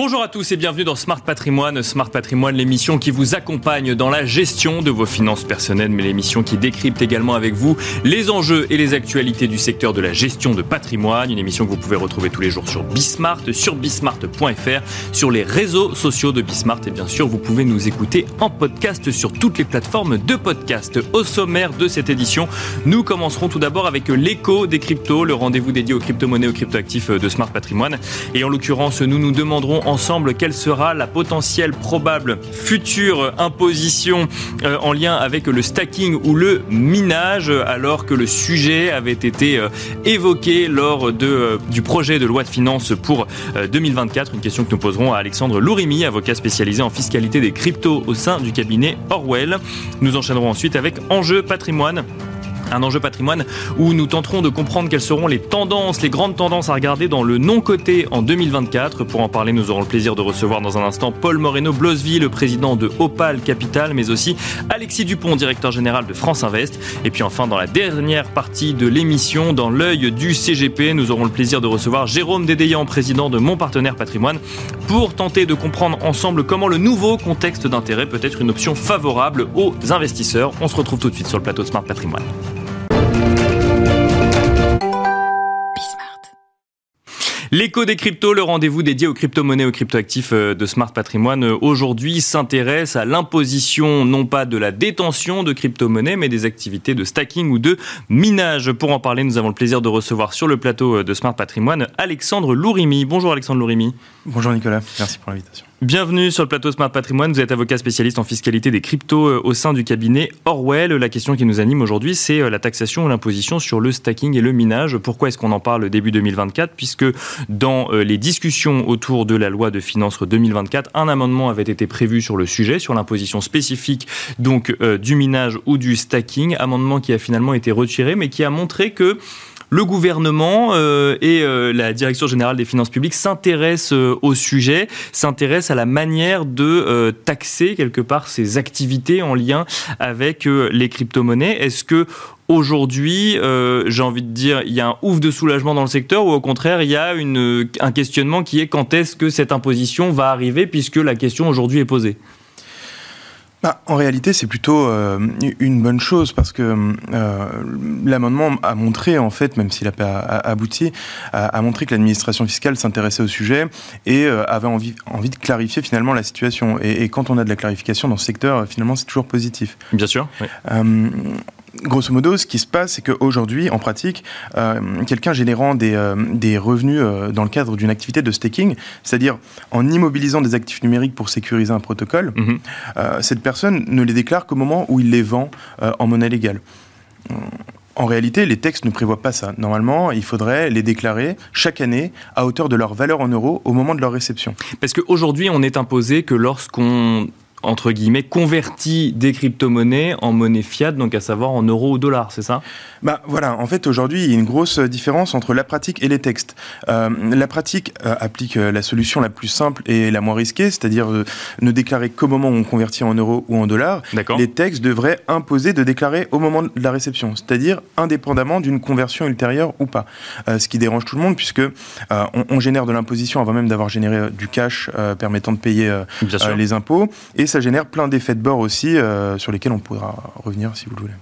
Bonjour à tous et bienvenue dans Smart Patrimoine. Smart Patrimoine, l'émission qui vous accompagne dans la gestion de vos finances personnelles, mais l'émission qui décrypte également avec vous les enjeux et les actualités du secteur de la gestion de patrimoine. Une émission que vous pouvez retrouver tous les jours sur Bismart, sur bismart.fr, sur les réseaux sociaux de Bismart et bien sûr, vous pouvez nous écouter en podcast sur toutes les plateformes de podcast. Au sommaire de cette édition, nous commencerons tout d'abord avec l'écho des cryptos, le rendez-vous dédié aux crypto-monnaies, aux crypto-actifs de Smart Patrimoine. Et en l'occurrence, nous nous demanderons ensemble quelle sera la potentielle probable future imposition euh, en lien avec le stacking ou le minage, alors que le sujet avait été euh, évoqué lors euh, du projet de loi de finances pour 2024. Une question que nous poserons à Alexandre Lourimi, avocat spécialisé en fiscalité des cryptos au sein du cabinet Orwell. Nous enchaînerons ensuite avec Enjeu patrimoine un enjeu patrimoine où nous tenterons de comprendre quelles seront les tendances, les grandes tendances à regarder dans le non-coté en 2024. Pour en parler, nous aurons le plaisir de recevoir dans un instant Paul Moreno Blosville, le président de Opal Capital, mais aussi Alexis Dupont, directeur général de France Invest. Et puis enfin, dans la dernière partie de l'émission, dans l'œil du CGP, nous aurons le plaisir de recevoir Jérôme Dédéian, président de Mon Partenaire Patrimoine, pour tenter de comprendre ensemble comment le nouveau contexte d'intérêt peut être une option favorable aux investisseurs. On se retrouve tout de suite sur le plateau Smart Patrimoine. L'écho des cryptos, le rendez-vous dédié aux crypto-monnaies, aux crypto-actifs euh, de Smart Patrimoine, euh, aujourd'hui s'intéresse à l'imposition non pas de la détention de crypto-monnaies, mais des activités de stacking ou de minage. Pour en parler, nous avons le plaisir de recevoir sur le plateau euh, de Smart Patrimoine Alexandre Lourimi. Bonjour Alexandre Lourimi. Bonjour Nicolas, merci pour l'invitation. Bienvenue sur le plateau Smart Patrimoine. Vous êtes avocat spécialiste en fiscalité des cryptos euh, au sein du cabinet Orwell. La question qui nous anime aujourd'hui, c'est euh, la taxation ou l'imposition sur le stacking et le minage. Pourquoi est-ce qu'on en parle début 2024 Puisque dans euh, les discussions autour de la loi de finances 2024, un amendement avait été prévu sur le sujet, sur l'imposition spécifique donc du minage ou du stacking. Amendement qui a finalement été retiré, mais qui a montré que le gouvernement euh, et euh, la Direction générale des finances publiques s'intéressent euh, au sujet, s'intéressent à la manière de taxer quelque part ces activités en lien avec les crypto-monnaies. Est-ce que aujourd'hui, j'ai envie de dire, il y a un ouf de soulagement dans le secteur ou au contraire, il y a un questionnement qui est quand est-ce que cette imposition va arriver puisque la question aujourd'hui est posée? Bah, en réalité, c'est plutôt euh, une bonne chose parce que euh, l'amendement a montré, en fait, même s'il n'a pas abouti, a, montré que l'administration fiscale s'intéressait au sujet et euh, avait envie, envie de clarifier finalement la situation. Et, et, quand on a de la clarification dans ce secteur, finalement, c'est toujours positif. Bien sûr. Oui grosso modo, ce qui se passe, c'est qu'aujourd'hui, en pratique, euh, quelqu'un générant des, euh, des revenus euh, dans le cadre d'une activité de staking, c'est-à-dire en immobilisant des actifs numériques pour sécuriser un protocole, mhm. cette personne ne les déclare qu'au moment où il les vend en monnaie légale. En réalité, les textes ne prévoient pas ça. Normalement, il faudrait les déclarer chaque année à hauteur de leur valeur en euros au moment de leur réception. Parce qu'aujourd'hui, on est imposé que lorsqu'on entre guillemets, convertit des crypto-monnaies en monnaie fiat, donc à savoir en euros ou dollars, c'est ça? Bah voilà, en fait aujourd'hui il y a une grosse différence entre la pratique et les textes. Euh, la pratique euh, applique euh, la solution la plus simple et la moins risquée, c'est-à-dire ne déclarer qu'au moment où on convertit en euros ou en dollars. Les textes devraient imposer de déclarer au moment de la réception, c'est-à-dire indépendamment d'une conversion ultérieure ou pas. ce qui dérange tout le monde puisque on, on, génère de l'imposition avant même d'avoir généré du cash permettant de payer les impôts et ça génère plein d'effets de bord aussi, euh, sur lesquels on pourra revenir si vous le voulez.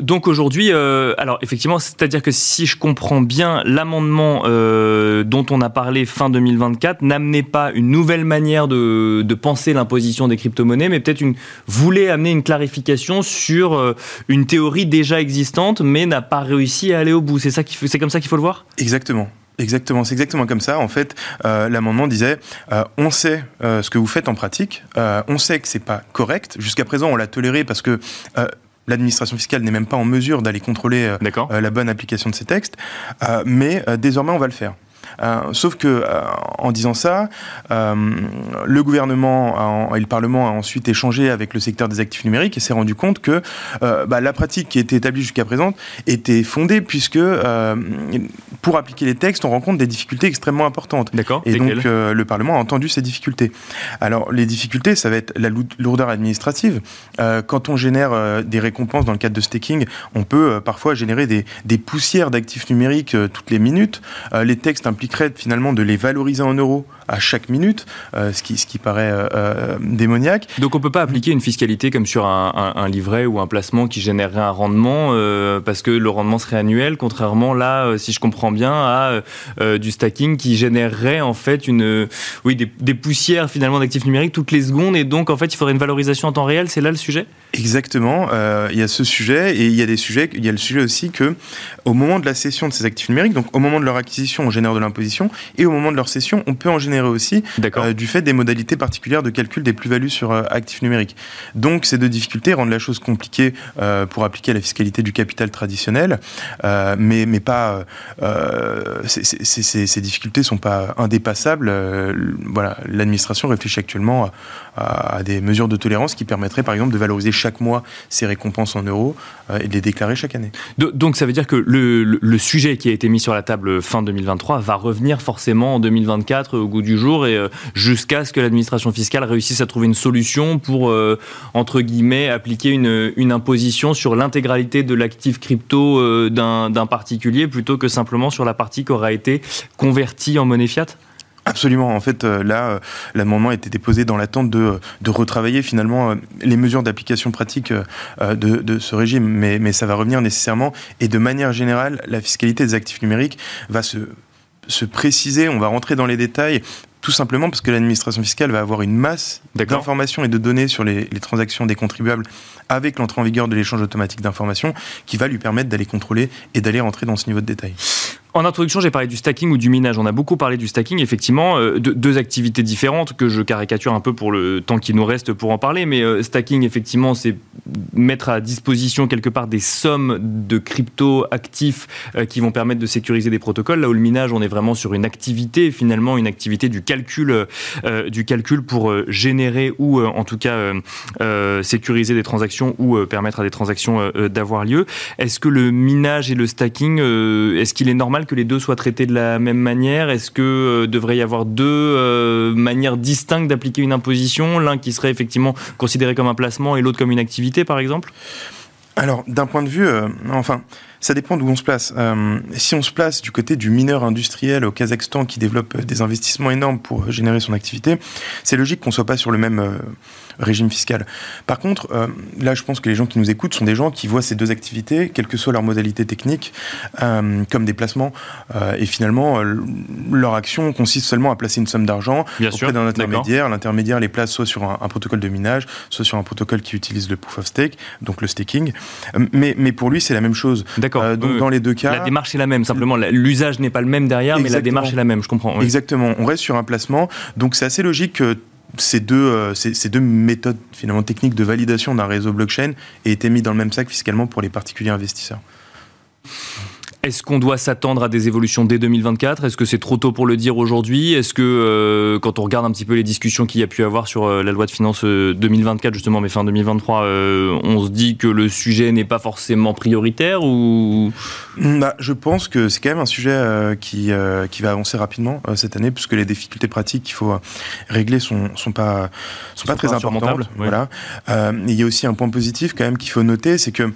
donc aujourd'hui, euh, alors effectivement, c'est-à-dire que si je comprends bien, l'amendement euh, dont on a parlé fin 2024 n'amenait pas une nouvelle manière de, penser l'imposition des crypto-monnaies, mais peut-être une voulait amener une clarification sur une théorie déjà existante, mais n'a pas réussi à aller au bout. C'est ça, c'est comme ça qu'il faut le voir? Exactement. Exactement, c'est exactement comme ça. En fait, euh, l'amendement disait euh, on sait euh, ce que vous faites en pratique, on sait que c'est pas correct. Jusqu'à présent, on l'a toléré parce que l'administration fiscale n'est même pas en mesure d'aller contrôler la bonne application de ces textes, mais désormais, on va le faire. Euh, sauf que euh, en disant ça, euh, le gouvernement et le Parlement a ensuite échangé avec le secteur des actifs numériques et s'est rendu compte que bah, la pratique qui était établie jusqu'à présent était fondée puisque pour appliquer les textes, on rencontre des difficultés extrêmement importantes. D'accord. Et donc le Parlement a entendu ces difficultés. Alors les difficultés, ça va être la lourdeur administrative. quand on génère des récompenses dans le cadre de staking, on peut parfois générer des, des poussières d'actifs numériques toutes les minutes. les textes finalement de les valoriser en euros à chaque minute, ce, qui, ce qui paraît démoniaque. Donc on peut pas appliquer une fiscalité comme sur un, livret ou un placement qui générerait un rendement parce que le rendement serait annuel, contrairement là, si je comprends bien, à du stacking qui générerait en fait une, oui, des, des poussières finalement d'actifs numériques toutes les secondes et donc en fait il faudrait une valorisation en temps réel. C'est là le sujet? Exactement. il y a ce sujet et il y a des sujets. Il y a le sujet aussi que au moment de la cession de ces actifs numériques, donc au moment de leur acquisition, on génère de l'imposition, et au moment de leur cession, on peut en générer aussi euh, du fait des modalités particulières de calcul des plus-values sur euh, actifs numériques. Donc ces deux difficultés rendent la chose compliquée euh, pour appliquer la fiscalité du capital traditionnel, mais, mais pas ces, ces, ces, difficultés sont pas indépassables. voilà, l'administration réfléchit actuellement à, à, des mesures de tolérance qui permettraient par exemple de valoriser chaque mois ces récompenses en euros et de les déclarer chaque année. Donc ça veut dire que le, sujet qui a été mis sur la table fin 2023 va revenir forcément en 2024 au goût du jour et euh, jusqu'à ce que l'administration fiscale réussisse à trouver une solution pour, euh, entre guillemets, appliquer une, imposition sur l'intégralité de l'actif crypto euh, d'un particulier plutôt que simplement sur la partie qui aura été convertie en monnaie fiat? Absolument. En fait, euh, là, euh, l'amendement a été déposé dans l'attente de, de, retravailler finalement euh, les mesures d'application pratique de, de, ce régime. Mais, mais ça va revenir nécessairement. Et de manière générale, la fiscalité des actifs numériques va se, se préciser. On va rentrer dans les détails. Tout simplement parce que l'administration fiscale va avoir une masse d'informations et de données sur les, les transactions des contribuables avec l'entrée en vigueur de l'échange automatique d'informations qui va lui permettre d'aller contrôler et d'aller rentrer dans ce niveau de détail. En introduction, j'ai parlé du stacking ou du minage. On a beaucoup parlé du stacking, effectivement, euh, deux activités différentes que je caricature un peu pour le temps qui nous reste pour en parler. Mais euh, stacking, effectivement, c'est mettre à disposition quelque part des sommes de crypto actifs euh, qui vont permettre de sécuriser des protocoles. Là où le minage, on est vraiment sur une activité, finalement, une activité du calcul, du calcul pour générer ou, en tout cas, sécuriser des transactions ou permettre à des transactions d'avoir lieu. Est-ce que le minage et le stacking, est-ce qu'il est normal que les deux soient traités de la même manière? Est-ce que euh, devrait y avoir deux euh, manières distinctes d'appliquer une imposition? L'un qui serait effectivement considéré comme un placement et l'autre comme une activité, par exemple? Alors, d'un point de vue, euh, enfin, ça dépend d'où on se place. si on se place du côté du mineur industriel au Kazakhstan qui développe des investissements énormes pour générer son activité, c'est logique qu'on soit pas sur le même régime fiscal. Par contre, euh, là, je pense que les gens qui nous écoutent sont des gens qui voient ces deux activités, quelle que soit leur modalité technique, euh, comme des placements. Euh, et finalement, leur action consiste seulement à placer une somme d'argent auprès d'un intermédiaire. L'intermédiaire les place soit sur un, protocole de minage, soit sur un protocole qui utilise le proof of stake, donc le staking. Mais, mais pour lui, c'est la même chose. D'accord. donc, dans les deux cas. La démarche est la même, simplement. L'usage n'est pas le même derrière, mais la démarche est la même, je comprends. Exactement. On reste sur un placement. Donc, c'est assez logique que ces deux, euh, ces, deux méthodes finalement techniques de validation d'un réseau blockchain aient été mis dans le même sac fiscalement pour les particuliers investisseurs. Est-ce qu'on doit s'attendre à des évolutions dès 2024 Est-ce que c'est trop tôt pour le dire aujourd'hui? Est-ce que euh, quand on regarde un petit peu les discussions qu'il y a pu avoir sur euh, la loi de finances 2024 justement, mais fin 2023, on se dit que le sujet n'est pas forcément prioritaire ou? Bah, Je pense que c'est quand même un sujet qui, qui va avancer rapidement cette année puisque les difficultés pratiques qu'il faut régler sont, sont pas, sont, pas très importantes. Voilà. il y a aussi un point positif quand même qu'il faut noter, c'est que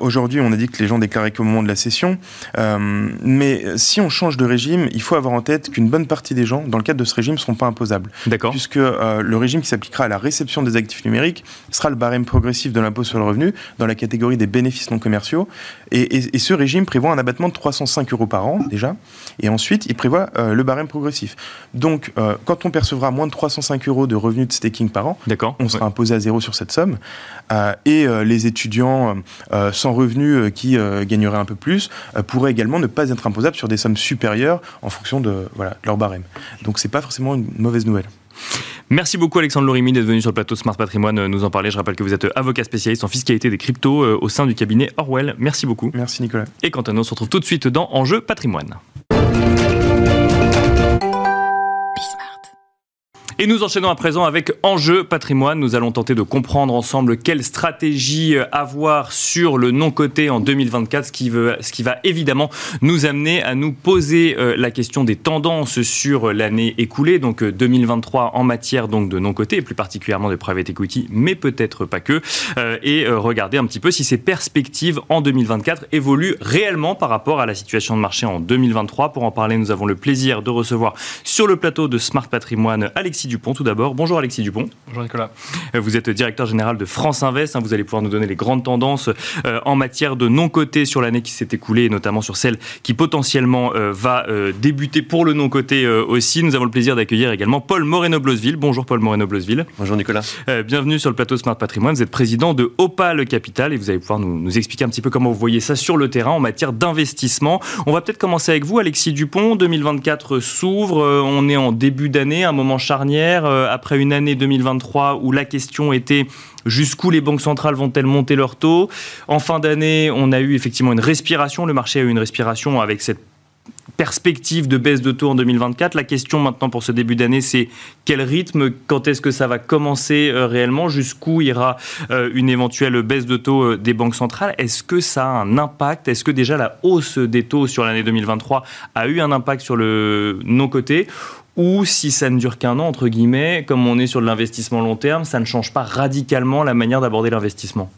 aujourd'hui on a dit que les gens déclaraient qu'au moment de la session. Euh, mais si on change de régime, il faut avoir en tête qu'une bonne partie des gens, dans le cadre de ce régime, ne seront pas imposables. D'accord. Puisque euh, le régime qui s'appliquera à la réception des actifs numériques sera le barème progressif de l'impôt sur le revenu dans la catégorie des bénéfices non commerciaux. Et, ce régime prévoit un abattement de 305 euros par an, déjà. Et ensuite, il prévoit euh, le barème progressif. Donc, quand on percevra moins de 305 euros de revenus de staking par an, on sera imposé à zéro sur cette somme. et les étudiants sans revenus qui gagneraient un peu plus pourraient également ne pas être imposables sur des sommes supérieures en fonction de, voilà, leur barème. Donc c'est pas forcément une mauvaise nouvelle. Merci beaucoup Alexandre Lorimi d'être venu sur le plateau Smart Patrimoine euh, nous en parler. Je rappelle que vous êtes avocat spécialiste en fiscalité des cryptos euh, au sein du cabinet Orwell. Merci beaucoup. Merci Nicolas. Et quant à nous, on se retrouve tout de suite dans Enjeu Patrimoine. Et nous enchaînons à présent avec Enjeu patrimoine. Nous allons tenter de comprendre ensemble quelle stratégie avoir sur le non-coté en 2024, ce qui, veut, ce qui va évidemment nous amener à nous poser euh, la question des tendances sur l'année écoulée, donc 2023 euh, en matière donc de non-coté, et plus particulièrement de private equity, mais peut-être pas que, euh, et regarder un petit peu si ces perspectives en 2024 évoluent réellement par rapport à la situation de marché en 2023. Pour en parler, nous avons le plaisir de recevoir sur le plateau de Smart Patrimoine Alexis Dupont tout d'abord. Bonjour Alexis Dupont. Bonjour Nicolas. Euh, vous êtes directeur général de France Invest. Hein. Vous allez pouvoir nous donner les grandes tendances euh, en matière de non-coté sur l'année qui s'est écoulée, et notamment sur celle qui potentiellement euh, va débuter pour le non-coté aussi. Nous avons le plaisir d'accueillir également Paul Moreno-Blosville. Bonjour Paul Moreno-Blosville. Bonjour Nicolas. bienvenue sur le plateau Smart Patrimoine. Vous êtes président de Opal Capital et vous allez pouvoir nous, nous expliquer un petit peu comment vous voyez ça sur le terrain en matière d'investissement. On va peut-être commencer avec vous, Alexis Dupont. 2024 s'ouvre. On est en début d'année, un moment charnière après une année 2023 où la question était jusqu'où les banques centrales vont-elles monter leurs taux En fin d'année, on a eu effectivement une respiration, le marché a eu une respiration avec cette perspective de baisse de taux en 2024. La question maintenant pour ce début d'année, c'est quel rythme, quand est-ce que ça va commencer euh, réellement, jusqu'où ira euh, une éventuelle baisse de taux euh, des banques centrales? Est-ce que ça a un impact? Est-ce que déjà la hausse des taux sur l'année 2023 a eu un impact sur le non-côté ou si ça ne dure qu'un an, entre guillemets, comme on est sur de l'investissement long terme, ça ne change pas radicalement la manière d'aborder l'investissement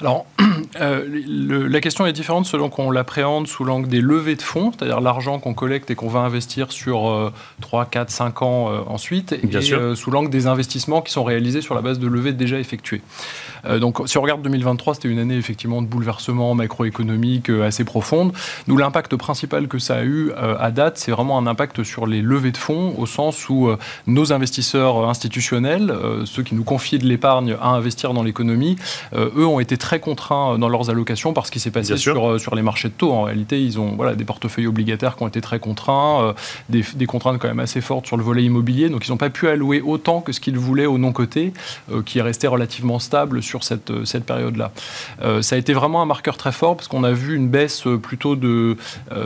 alors, euh, la question est différente selon qu'on l'appréhende sous l'angle des levées de fonds, c'est-à-dire l'argent qu'on collecte et qu'on va investir sur 3, 4, 5 ans euh, ensuite, et euh, sous l'angle des investissements qui sont réalisés sur la base de levées déjà effectuées. donc, si on regarde 2023, c'était une année effectivement de bouleversement macroéconomique assez profonde. Nous, l'impact principal que ça a eu à date, c'est vraiment un impact sur les levées de fonds, au sens où nos investisseurs institutionnels, ceux qui nous confient de l'épargne à investir dans l'économie, eux ont été très contraints euh, dans leurs allocations par ce qui s'est passé sur, euh, sur les marchés de taux. En réalité, ils ont voilà, des portefeuilles obligataires qui ont été très contraints, euh, des, des, contraintes quand même assez fortes sur le volet immobilier. Donc, ils n'ont pas pu allouer autant que ce qu'ils voulaient au non-côté, qui est resté relativement stable sur cette, cette période-là. ça a été vraiment un marqueur très fort parce qu'on a vu une baisse plutôt de,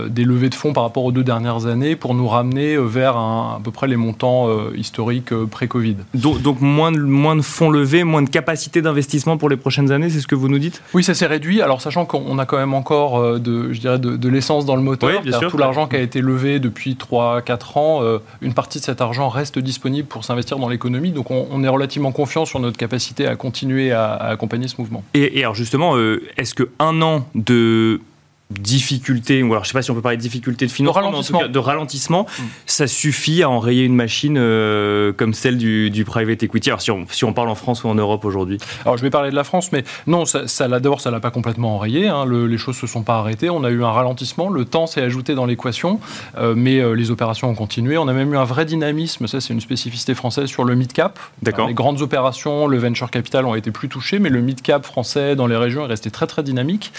des levées de fonds par rapport aux deux dernières années pour nous ramener vers à peu près les montants historiques pré-Covid. Donc, donc, moins, de, moins de fonds levés, moins de capacité d'investissement pour les prochaines années, c'est ce que vous nous dites? Oui, ça s'est réduit. Alors, sachant qu'on a quand même encore euh, de, je dirais de, l'essence dans le moteur, tout l'argent qui a été levé depuis 3-4 ans, euh, une partie de cet argent reste disponible pour s'investir dans l'économie. Donc, on, est relativement confiant sur notre capacité à continuer à, accompagner ce mouvement. Et, alors, justement, euh, est-ce que un an de difficulté, ou alors je ne sais pas si on peut parler de difficulté de financement, de ralentissement, de ralentissement mm. ça suffit à enrayer une machine euh, comme celle du, private equity. Alors si on, si on, parle en France ou en Europe aujourd'hui Alors je vais parler de la France, mais non, ça, ça d'abord ça l'a pas complètement enrayé, hein. les choses se sont pas arrêtées, on a eu un ralentissement, le temps s'est ajouté dans l'équation, euh, mais euh, les opérations ont continué, on a même eu un vrai dynamisme, ça c'est une spécificité française sur le mid-cap. D'accord. les grandes opérations, le venture capital ont été plus touchés, mais le mid-cap français dans les régions est resté très très dynamique,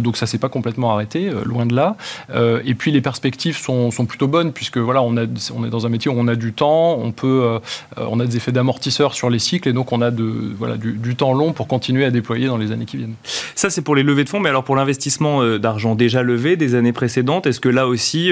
donc ça s'est pas complètement arrêté, euh, loin de là. Euh, et puis les perspectives sont, plutôt bonnes puisque voilà, on, est dans un métier où on a du temps, on peut, euh, on a des effets d'amortisseur sur les cycles et donc on a de, voilà, du, temps long pour continuer à déployer dans les années qui viennent. Ça c'est pour les levées de fonds, mais alors pour l'investissement d'argent déjà levé des années précédentes, est-ce que là aussi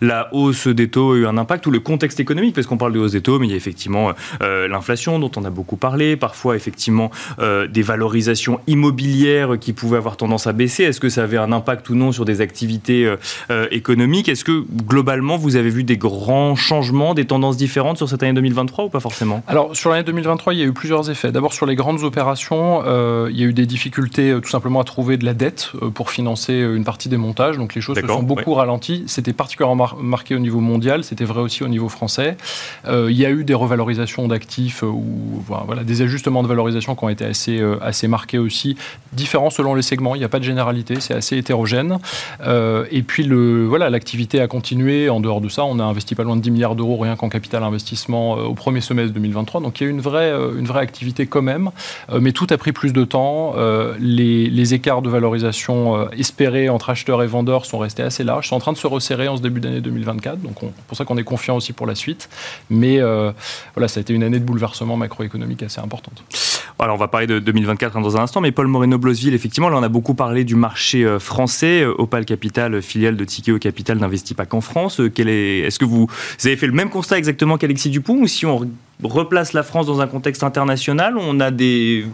la hausse des taux a eu un impact ou le contexte économique? Parce qu'on parle de hausse des taux, mais il y a effectivement l'inflation dont on a beaucoup parlé, parfois effectivement des valorisations immobilières qui pouvaient avoir tendance à baisser. Est-ce que ça avait un impact ou non sur des activités euh, euh, économiques. Est-ce que globalement, vous avez vu des grands changements, des tendances différentes sur cette année 2023 ou pas forcément? Alors, sur l'année 2023, il y a eu plusieurs effets. D'abord, sur les grandes opérations, euh, il y a eu des difficultés tout simplement à trouver de la dette pour financer une partie des montages. Donc, les choses se sont beaucoup ralenties. C'était particulièrement marqué au niveau mondial, c'était vrai aussi au niveau français. il y a eu des revalorisations d'actifs ou voilà, des ajustements de valorisation qui ont été assez, assez marqués aussi, différents selon les segments. Il n'y a pas de généralité, c'est assez hétérogène euh, et puis le, voilà, l'activité a continué. En dehors de ça, on a investi pas loin de 10 milliards d'euros rien qu'en capital investissement euh, au premier semestre 2023. Donc il y a une vraie, euh, une vraie activité quand même. mais tout a pris plus de temps. Les, écarts de valorisation espérés entre acheteurs et vendeurs sont restés assez larges. sont en train de se resserrer en ce début d'année 2024. Donc c'est pour ça qu'on est confiant aussi pour la suite. Mais voilà, ça a été une année de bouleversement macroéconomique assez importante. Alors on va parler de 2024 dans un instant, mais Paul Moreno-Blosville, effectivement, là on a beaucoup parlé du marché français français. Opal Capital, filiale de Tikeo Capital, n'investit pas qu'en France. Est-ce que vous, avez fait le même constat exactement qu'Alexis Dupont ou si on replace la France dans un contexte international, on a des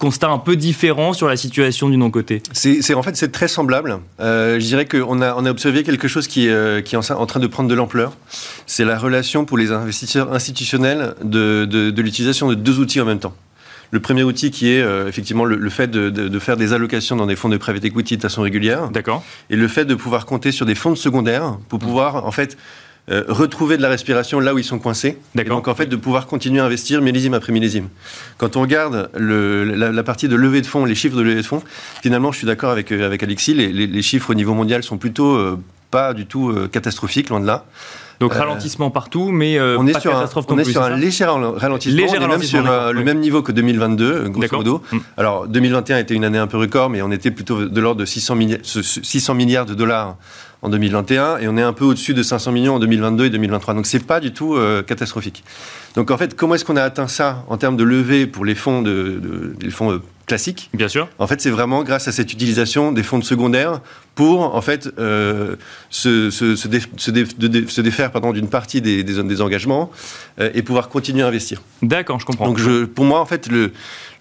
constat un peu différent sur la situation du non-côté? C'est, En fait, c'est très semblable. Euh, je dirais qu'on a, observé quelque chose qui, euh, est en, train de prendre de l'ampleur. C'est la relation pour les investisseurs institutionnels de, l'utilisation de deux outils en même temps. Le premier outil qui est euh, effectivement le, fait de, de, faire des allocations dans des fonds de private equity de façon régulière. D'accord. Et le fait de pouvoir compter sur des fonds secondaires pour pouvoir en fait euh, retrouver de la respiration là où ils sont coincés. Et donc en fait de pouvoir continuer à investir millésime après millésime. Quand on regarde le, la, partie de levée de fonds, les chiffres de levée de fonds, finalement je suis d'accord avec, euh, avec Alexis, les, les, chiffres au niveau mondial sont plutôt euh, pas du tout catastrophiques, loin de là. Donc ralentissement partout, mais on est sur catastrophe un, On est sur un léger ralentissement. on est même sur le même niveau que 2022, grosso modo. Hmm. Alors 2021 était une année un peu record, mais on était plutôt de l'ordre de 600 600 milliards de dollars en 2021 et on est un peu au-dessus de 500 millions en 2022 et 2023. Donc c'est pas du tout euh, catastrophique. Donc en fait, comment est-ce qu'on a atteint ça en termes de levée pour les fonds de, les fonds euh, classiques Bien sûr. En fait, c'est vraiment grâce à cette utilisation des fonds de secondaire pour en fait euh, se, se, se, se, défaire pardon d'une partie des, des, des engagements et pouvoir continuer à investir. D'accord, je comprends. Donc je, pour moi, en fait, le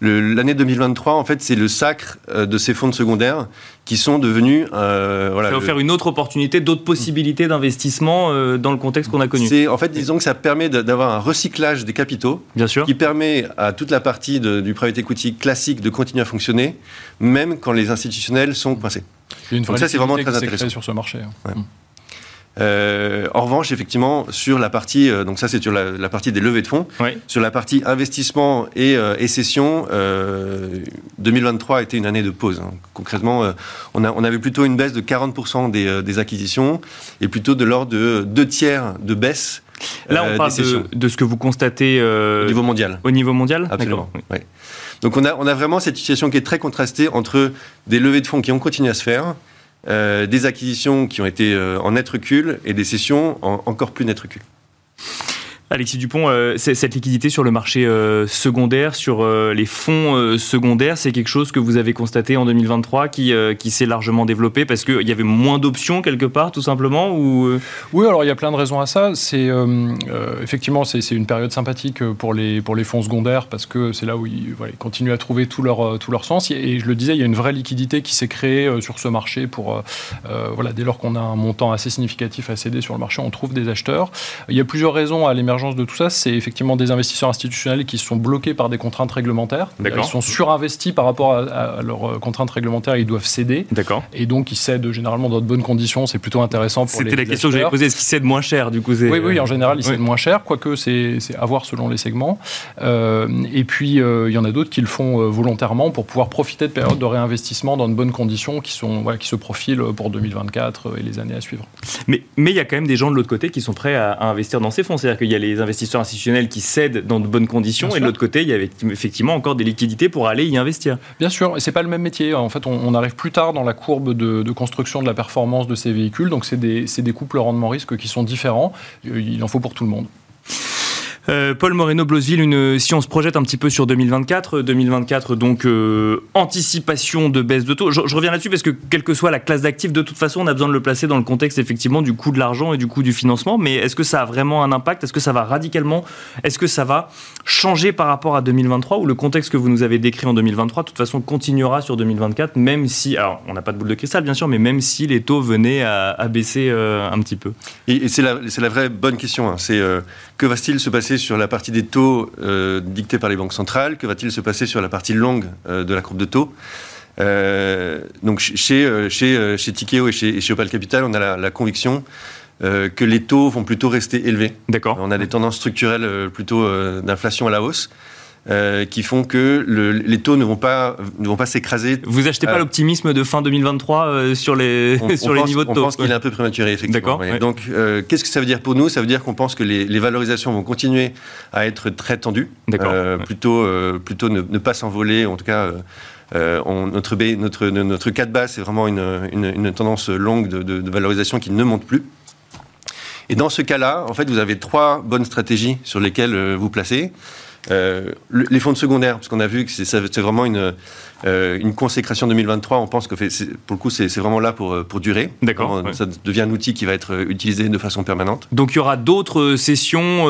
l'année 2023, en fait, c'est le sacre euh, de ces fonds de secondaire qui sont devenus. Euh, voilà, ça va offrir une autre opportunité, d'autres possibilités d'investissement euh, dans le contexte qu'on a connu. En fait, disons que ça permet d'avoir un recyclage des capitaux. Bien sûr. Qui permet à toute la partie du private equity classique de continuer à fonctionner, même quand les institutionnels sont coincés. une Donc ça, c'est vraiment très intéressant. sur ce marché. Hein. Mm. Euh, en revanche, effectivement, sur la partie, euh, donc ça c'est sur la, partie des levées de fonds, sur la partie investissement et, euh, et cession, 2023 a été une année de pause. Hein. Concrètement, on, a, on, avait plutôt une baisse de 40% des, des, acquisitions et plutôt de l'ordre de deux tiers de baisse. Là, on parle de, ce que vous constatez au niveau mondial. Au niveau mondial, absolument. Donc on a, on a vraiment cette situation qui est très contrastée entre des levées de fonds qui ont continué à se faire euh, des acquisitions qui ont été euh, en net recul et des cessions en encore plus net recul. Alexis Dupont, euh, cette liquidité sur le marché euh, secondaire, sur euh, les fonds secondaires, c'est quelque chose que vous avez constaté en 2023 qui, qui s'est largement développé parce qu'il y avait moins d'options quelque part, tout simplement ou... Oui, alors il y a plein de raisons à ça. C'est effectivement c'est une période sympathique pour les, pour les fonds secondaires parce que c'est là où ils, continuent à trouver tout leur, tout leur sens. Et je le disais, il y a une vraie liquidité qui s'est créée sur ce marché pour voilà dès lors qu'on a un montant assez significatif à céder sur le marché, on trouve des acheteurs. Il y a plusieurs raisons à l'émergence de tout ça, c'est effectivement des investisseurs institutionnels qui sont bloqués par des contraintes réglementaires. Ils sont surinvestis par rapport à, leurs euh, contraintes réglementaires, ils doivent céder. D'accord. Et donc ils cèdent généralement dans de bonnes conditions, c'est plutôt intéressant pour C'était la question que j'avais posée, est-ce qu'ils cèdent moins cher du coup Oui, oui, en général ils cèdent moins cher, quoique c'est à voir selon les segments. Euh, et puis euh, il y en a d'autres qui le font volontairement pour pouvoir profiter de périodes de réinvestissement dans de bonnes conditions qui, sont, voilà, qui se profilent pour 2024 et les années à suivre. Mais il y a quand même des gens de l'autre côté qui sont prêts à, à investir dans ces fonds, c'est-à-dire qu'il y a les les investisseurs institutionnels qui cèdent dans de bonnes conditions, et de l'autre côté, il y avait effectivement encore des liquidités pour aller y investir. Bien sûr, et c'est pas le même métier. En fait, on, arrive plus tard dans la courbe de, construction de la performance de ces véhicules, donc c'est des, des couples rendement-risque qui sont différents. Il en faut pour tout le monde. Euh, Paul Moreno-Blosville, si on se projette un petit peu sur 2024, 2024 donc euh, anticipation de baisse de taux. Je, reviens là-dessus parce que quelle que soit la classe d'actifs, de toute façon, on a besoin de le placer dans le contexte effectivement du coût de l'argent et du coût du financement. Mais est-ce que ça a vraiment un impact? Est-ce que ça va radicalement? Est-ce que ça va changer par rapport à 2023 ou le contexte que vous nous avez décrit en 2023 de toute façon continuera sur 2024, même si, alors on n'a pas de boule de cristal bien sûr, mais même si les taux venaient à, baisser euh, un petit peu? Et, c'est la, la, vraie bonne question. Hein. C'est que va-t-il se passer sur la partie des taux euh, dictés par les banques centrales Que va-t-il se passer sur la partie longue euh, de la courbe de taux? Euh, donc chez, chez, chez Tikeo et chez, chez, Opal Capital, on a la, conviction que les taux vont plutôt rester élevés. D'accord. On a des tendances structurelles plutôt d'inflation à la hausse. Euh, qui font que les taux ne vont pas, ne vont pas s'écraser. Vous achetez pas euh, l'optimisme de fin 2023 euh, sur les, sur les niveaux de taux On pense qu'il est un peu prématuré, effectivement. D'accord. Donc, qu'est-ce que ça veut dire pour nous? Ça veut dire qu'on pense que les, valorisations vont continuer à être très tendues. D'accord. Plutôt, plutôt ne, pas s'envoler, en tout cas. notre, notre, notre cas de base, c'est vraiment une, une, tendance longue de, de, valorisation qui ne monte plus. Et dans ce cas-là, en fait, vous avez trois bonnes stratégies sur lesquelles vous placez. Les fonds de secondaire, parce qu'on a vu que c'est vraiment une, une consécration 2023. On pense que pour le coup, c'est vraiment là pour, pour durer. D'accord. Ça devient un outil qui va être utilisé de façon permanente. Donc il y aura d'autres sessions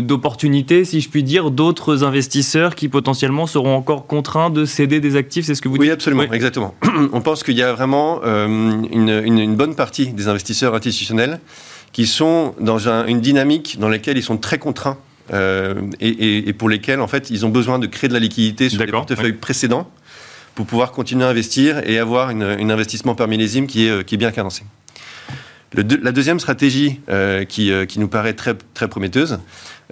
d'opportunités, si je puis dire, d'autres investisseurs qui potentiellement seront encore contraints de céder des actifs, c'est ce que vous dites? Oui, absolument, exactement. On pense qu'il y a vraiment une, une bonne partie des investisseurs institutionnels qui sont dans une dynamique dans laquelle ils sont très contraints euh, et, pour lesquels en fait ils ont besoin de créer de la liquidité sur les portefeuilles précédents pour pouvoir continuer à investir et avoir une, investissement par millésime qui est, qui est bien cadencé. la deuxième stratégie euh, qui, euh, qui, nous paraît très, très prometteuse,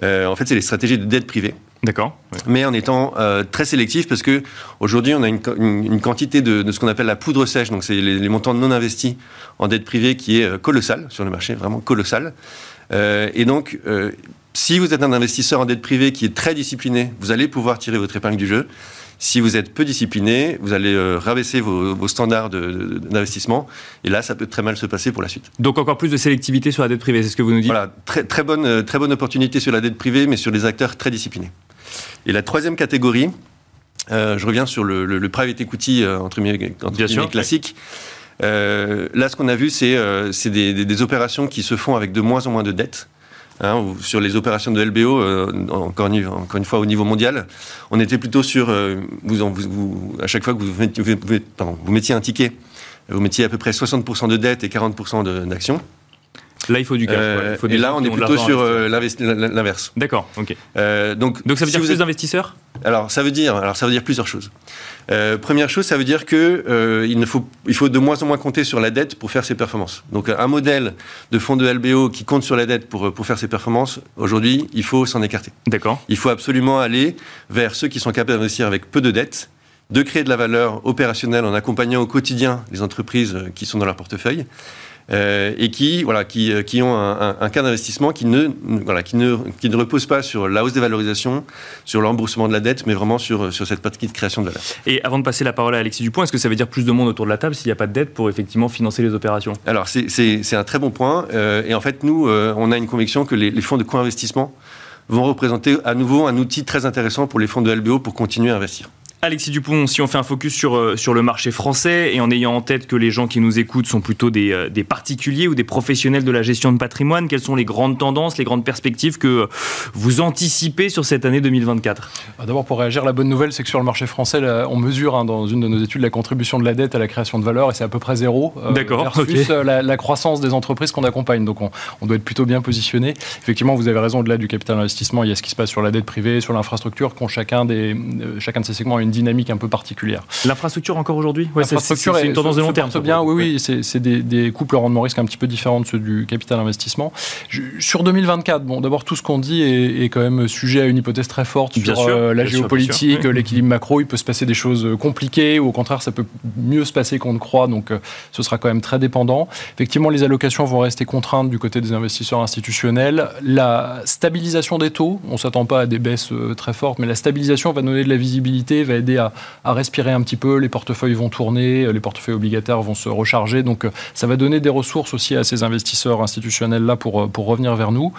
en fait, c'est les stratégies de dette privée. D'accord. Mais en étant euh, très sélectif parce que aujourd'hui on a une, quantité de, ce qu'on appelle la poudre sèche, donc c'est les, montants non investis en dette privée qui est euh, colossal sur le marché, vraiment colossal. Euh, et donc si vous êtes un investisseur en dette privée qui est très discipliné, vous allez pouvoir tirer votre épingle du jeu. Si vous êtes peu discipliné, vous allez rabaisser vos, standards d'investissement. et là, ça peut très mal se passer pour la suite. Donc encore plus de sélectivité sur la dette privée, c'est ce que vous nous dites? Voilà, très, très, bonne, très bonne opportunité sur la dette privée, mais sur des acteurs très disciplinés. Et la troisième catégorie, euh, je reviens sur le, private equity euh, entre guillemets, classique. Euh, là, ce qu'on a vu, c'est des, opérations qui se font avec de moins en moins de dettes. Hein, sur les opérations de LBO, encore, une, fois au niveau mondial, on était plutôt sur, vous, à chaque fois que vous, mettiez un ticket, vous mettiez à peu près 60% de dettes et 40% d'actions. Là, il faut du cash. Euh, et là, on est plutôt sur euh, l'inverse. D'accord, ok. Euh, donc, donc ça veut dire plus d'investisseurs? Alors, ça veut dire, alors ça veut dire plusieurs choses. première chose, ça veut dire que il ne faut, il faut de moins en moins compter sur la dette pour faire ses performances. Donc, un modèle de fonds de LBO qui compte sur la dette pour pour faire ses performances, aujourd'hui, il faut s'en écarter. D'accord. Il faut absolument aller vers ceux qui sont capables d'investir avec peu de dettes de créer de la valeur opérationnelle en accompagnant au quotidien les entreprises qui sont dans leur portefeuille euh, et qui, voilà, qui, euh, qui ont un, un, cas d'investissement qui ne, voilà, qui, ne, qui ne repose pas sur la hausse des valorisations, sur le remboursement de la dette, mais vraiment sur, sur cette partie de création de valeur. Et avant de passer la parole à Alexis Dupont, est-ce que ça veut dire plus de monde autour de la table s'il n'y a pas de dette pour effectivement financer les opérations? Alors, c'est un très bon point. Euh, et en fait, nous, on a une conviction que les, les fonds de co-investissement vont représenter à nouveau un outil très intéressant pour les fonds de LBO pour continuer à investir. Alexis Dupont, si on fait un focus sur, euh, sur le marché français et en ayant en tête que les gens qui nous écoutent sont plutôt des, euh, des, particuliers ou des professionnels de la gestion de patrimoine, quelles sont les grandes tendances, les grandes perspectives que vous anticipez sur cette année 2024 bah, D'abord, pour réagir, la bonne nouvelle, c'est que sur le marché français, on mesure hein, dans une de nos études la contribution de la dette à la création de valeur et c'est à peu près zéro. Euh, D'accord. Versus la, croissance des entreprises qu'on accompagne. Donc on, on, doit être plutôt bien positionné. Effectivement, vous avez raison, au-delà du capital investissement, il y a ce qui se passe sur la dette privée, sur l'infrastructure, qui chacun, des, chacun de ces segments a une dynamique un peu particulière L'infrastructure encore aujourd'hui? L'infrastructure c'est une tendance de long terme. bien, oui, oui, c'est des, des, couples rendement risque un petit peu différents de ceux du capital investissement. sur 2024, bon, d'abord tout ce qu'on dit est, quand même sujet à une hypothèse très forte sur euh, la géopolitique, l'équilibre macro. Il peut se passer des choses compliquées ou au contraire ça peut mieux se passer qu'on ne croit. Donc euh, ce sera quand même très dépendant. Effectivement, les allocations vont rester contraintes du côté des investisseurs institutionnels. La stabilisation des taux, on s'attend pas à des baisses euh, très fortes, mais la stabilisation va donner de la visibilité, va aider à, à respirer un petit peu, les portefeuilles vont tourner, les portefeuilles obligataires vont se recharger. Donc euh, ça va donner des ressources aussi à ces investisseurs institutionnels-là pour, euh, pour revenir vers nous.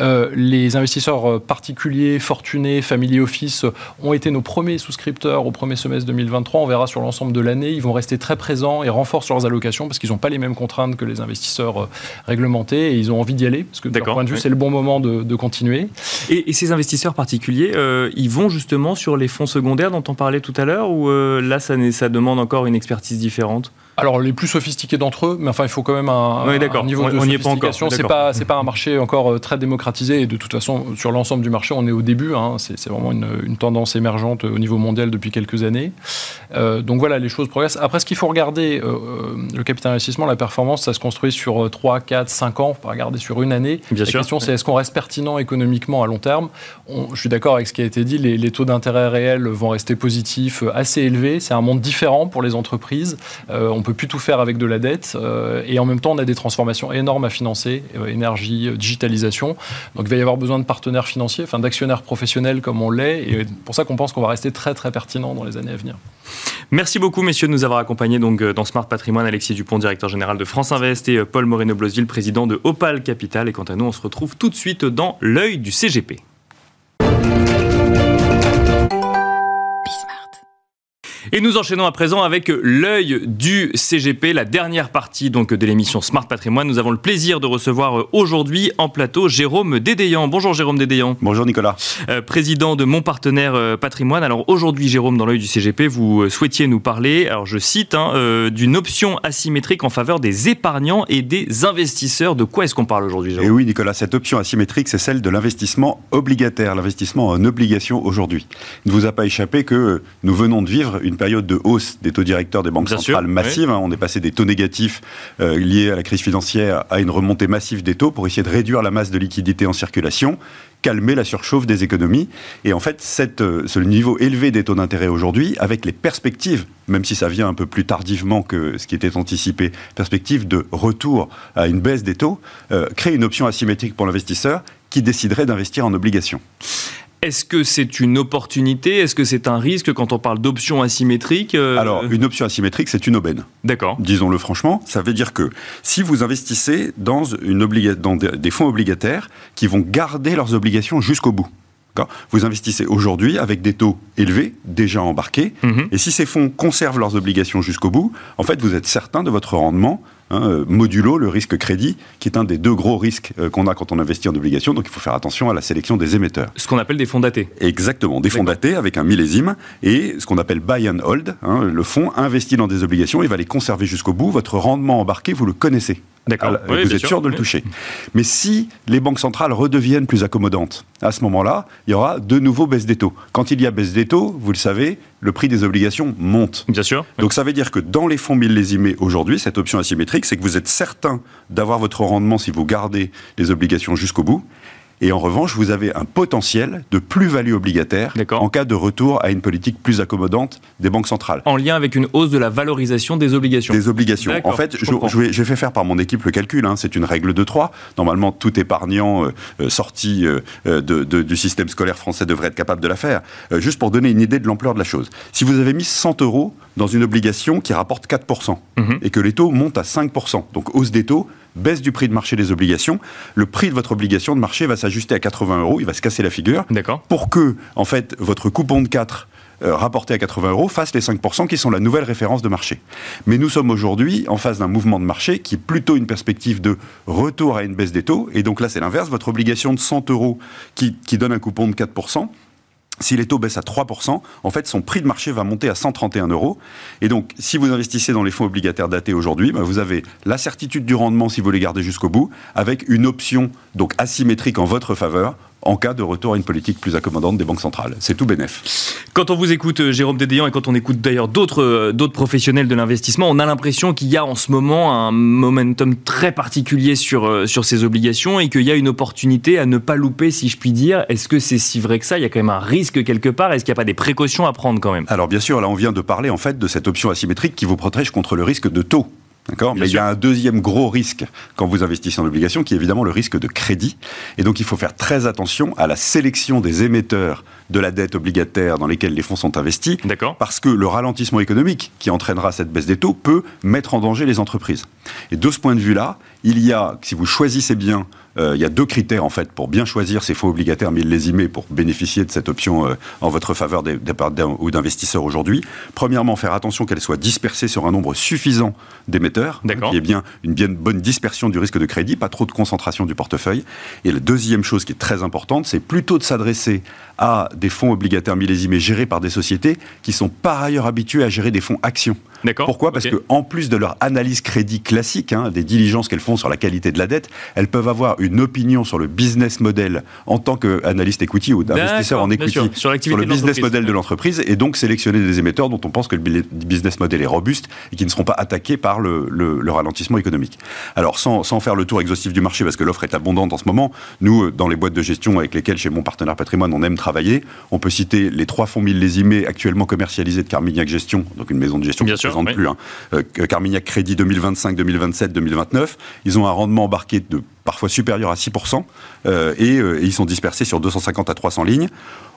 Euh, les investisseurs particuliers, fortunés, family office ont été nos premiers souscripteurs au premier semestre 2023. On verra sur l'ensemble de l'année. Ils vont rester très présents et renforcent leurs allocations parce qu'ils n'ont pas les mêmes contraintes que les investisseurs réglementés et ils ont envie d'y aller parce que d'un point de vue, c'est le bon moment de, continuer. Et, ces investisseurs particuliers, ils vont justement sur les fonds secondaires dont on parlait tout à l'heure ou euh, là, ça, ça demande encore une expertise différente? Alors les plus sophistiqués d'entre eux, mais enfin il faut quand même un, niveau de sophistication. C'est pas c'est pas un marché encore euh, très démocratisé et de toute façon sur l'ensemble du marché on est au début. Hein. c'est vraiment une, tendance émergente au niveau mondial depuis quelques années. Euh, donc voilà les choses progressent. Après ce qu'il faut regarder, euh, le capital investissement, la performance, ça se construit sur 3, 4, 5 ans. Pas regarder sur une année. Bien la question c'est est-ce qu'on reste pertinent économiquement à long terme? je suis d'accord avec ce qui a été dit. Les, les taux d'intérêt réels vont rester positifs, assez élevés. C'est un monde différent pour les entreprises. on peut plus tout faire avec de la dette euh, et en même temps on a des transformations énormes à financer, euh, énergie, euh, digitalisation. Donc il va y avoir besoin de partenaires financiers, enfin d'actionnaires professionnels comme on l'est et pour ça qu'on pense qu'on va rester très très pertinent dans les années à venir. Merci beaucoup messieurs de nous avoir accompagnés donc dans Smart Patrimoine, Alexis Dupont, directeur général de France Invest et Paul Moreno-Blosville, président de Opal Capital. Et quant à nous, on se retrouve tout de suite dans l'œil du CGP. Et nous enchaînons à présent avec l'œil du CGP, la dernière partie donc de l'émission Smart Patrimoine. Nous avons le plaisir de recevoir aujourd'hui en plateau Jérôme Dédéian. Bonjour Jérôme Dédéian. Bonjour Nicolas. Euh, président de Mon Partenaire euh, Patrimoine. Alors aujourd'hui Jérôme, dans l'œil du CGP, vous euh, souhaitiez nous parler, alors je cite, hein, d'une option asymétrique en faveur des épargnants et des investisseurs. De quoi est-ce qu'on parle aujourd'hui Jérôme? Et oui Nicolas, cette option asymétrique, c'est celle de l'investissement obligataire, l'investissement en obligation aujourd'hui. Il ne vous a pas échappé que nous venons de vivre une période de hausse des taux directeurs des banques centrales massive. Hein. on est passé des taux négatifs euh, liés à la crise financière à une remontée massive des taux pour essayer de réduire la masse de liquidités en circulation calmer la surchauffe des économies. Et en fait, cette, euh, ce niveau élevé des taux d'intérêt aujourd'hui, avec les perspectives, même si ça vient un peu plus tardivement que ce qui était anticipé, perspectives de retour à une baisse des taux, euh, crée une option asymétrique pour l'investisseur qui déciderait d'investir en obligations. Est-ce que c'est une opportunité? Est-ce que c'est un risque quand on parle d'options asymétriques euh, Alors, une option asymétrique, c'est une aubaine. D'accord. Disons-le franchement, ça veut dire que si vous investissez dans, une dans des fonds obligataires qui vont garder leurs obligations jusqu'au bout, vous investissez aujourd'hui avec des taux élevés, déjà embarqués, mhm. et si ces fonds conservent leurs obligations jusqu'au bout, en fait, vous êtes certain de votre rendement Hein, euh, modulo le risque crédit, qui est un des deux gros risques euh, qu'on a quand on investit en obligations. Donc il faut faire attention à la sélection des émetteurs. Ce qu'on appelle des fonds datés. Exactement, des fonds datés avec un millésime et ce qu'on appelle buy and hold. Hein, le fonds investit dans des obligations, il va les conserver jusqu'au bout. Votre rendement embarqué, vous le connaissez. D'accord. vous êtes sûr, de le toucher. Mais si les banques centrales redeviennent plus accommodantes, à ce moment-là, il y aura de nouveau baisse des taux. Quand il y a baisse des taux, vous le savez, le prix des obligations monte. Bien sûr. Donc ça veut dire que dans les fonds millésimés aujourd'hui, cette option asymétrique, c'est que vous êtes certain d'avoir votre rendement si vous gardez les obligations jusqu'au bout. Et en revanche, vous avez un potentiel de plus-value obligataire en cas de retour à une politique plus accommodante des banques centrales. En lien avec une hausse de la valorisation des obligations. Des obligations. En fait, j'ai fait faire par mon équipe le calcul. Hein. c'est une règle de 3. Normalement, tout épargnant euh, euh, sorti euh, du système scolaire français devrait être capable de la faire. juste pour donner une idée de l'ampleur de la chose. Si vous avez mis 100 euros dans une obligation qui rapporte 4%, mhm. et que les taux montent à 5%, donc hausse des taux, baisse du prix de marché des obligations, le prix de votre obligation de marché va s'ajuster à 80 euros, il va se casser la figure, pour que, en fait, votre coupon de 4 euh, rapporté à 80 euros fasse les 5% qui sont la nouvelle référence de marché. Mais nous sommes aujourd'hui en face d'un mouvement de marché qui est plutôt une perspective de retour à une baisse des taux. Et donc là, c'est l'inverse. Votre obligation de 100 euros qui, qui donne un coupon de 4%, si les taux baissent à 3%, en fait, son prix de marché va monter à 131 euros. Et donc, si vous investissez dans les fonds obligataires datés aujourd'hui, bah, vous avez la certitude du rendement si vous les gardez jusqu'au bout, avec une option donc asymétrique en votre faveur en cas de retour à une politique plus accommodante des banques centrales. C'est tout bénef. Quand on vous écoute, euh, Jérôme Dédéan, et quand on écoute d'ailleurs d'autres, euh, d'autres professionnels de l'investissement, on a l'impression qu'il y a en ce moment un momentum très particulier sur, euh, sur ces obligations et qu'il y a une opportunité à ne pas louper, si je puis dire. Est-ce que c'est si vrai que ça? Il y a quand même un risque quelque part. Est-ce qu'il n'y a pas des précautions à prendre quand même? Alors bien sûr, là on vient de parler en fait de cette option asymétrique qui vous protège contre le risque de taux. D'accord Mais il y a un deuxième gros risque quand vous investissez en obligation, qui est évidemment le risque de crédit. Et donc, il faut faire très attention à la sélection des émetteurs de la dette obligataire dans lesquels les fonds sont investis. D'accord. Parce que le ralentissement économique qui entraînera cette baisse des taux peut mettre en danger les entreprises. Et de ce point de vue-là, il y a, si vous choisissez bien euh, il y a deux critères en fait pour bien choisir ces fonds obligataires millésimés pour bénéficier de cette option euh, en votre faveur des, ou d'investisseurs aujourd'hui. Premièrement, faire attention qu'elle soit dispersée sur un nombre suffisant d'émetteurs, hein, qu'il y ait bien une bien bonne dispersion du risque de crédit, pas trop de concentration du portefeuille. Et la deuxième chose qui est très importante, c'est plutôt de s'adresser à des fonds obligataires millésimés gérés par des sociétés qui sont par ailleurs habitués à gérer des fonds actions. Pourquoi? Parce que en plus de leur analyse crédit classique, hein, des diligences qu'elles font sur la qualité de la dette, elles peuvent avoir une opinion sur le business model en tant qu'analyste equity ou investisseur en equity sur, le business model de l'entreprise et donc sélectionner des émetteurs dont on pense que le business model est robuste et qui ne seront pas attaqués par le, ralentissement économique. Alors sans, sans, faire le tour exhaustif du marché parce que l'offre est abondante en ce moment, nous dans les boîtes de gestion avec lesquelles chez mon partenaire patrimoine on aime travailler on peut citer les trois fonds millésimés actuellement commercialisés de Carmignac Gestion, donc une maison de gestion se présente plus. Hein. Euh, Carmignac Crédit 2025, 2027, 2029. Ils ont un rendement embarqué de parfois supérieurs à 6%, et, et ils sont dispersés sur 250 à 300 lignes.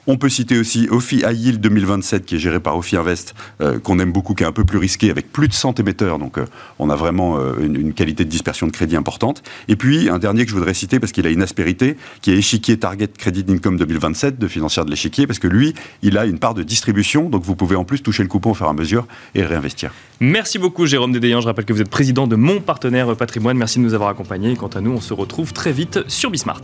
On peut citer aussi Ophi High Yield 2027 qui est géré par Ophi Invest, euh, qu'on aime beaucoup, qui est un peu plus risqué avec plus de 100 émetteurs. Donc euh, on a vraiment euh, une, qualité de dispersion de crédit importante. Et puis un dernier que je voudrais citer parce qu'il a une aspérité, qui est Échiquier Target Credit Income 2027 de financière de l'échiquier, parce que lui, il a une part de distribution. Donc vous pouvez en plus toucher le coupon au fur et à mesure et réinvestir. Merci beaucoup Jérôme Dédéan. Je rappelle que vous êtes président de mon partenaire patrimoine. Merci de nous avoir accompagnés. quant à nous, on se retrouve très vite sur Bismart.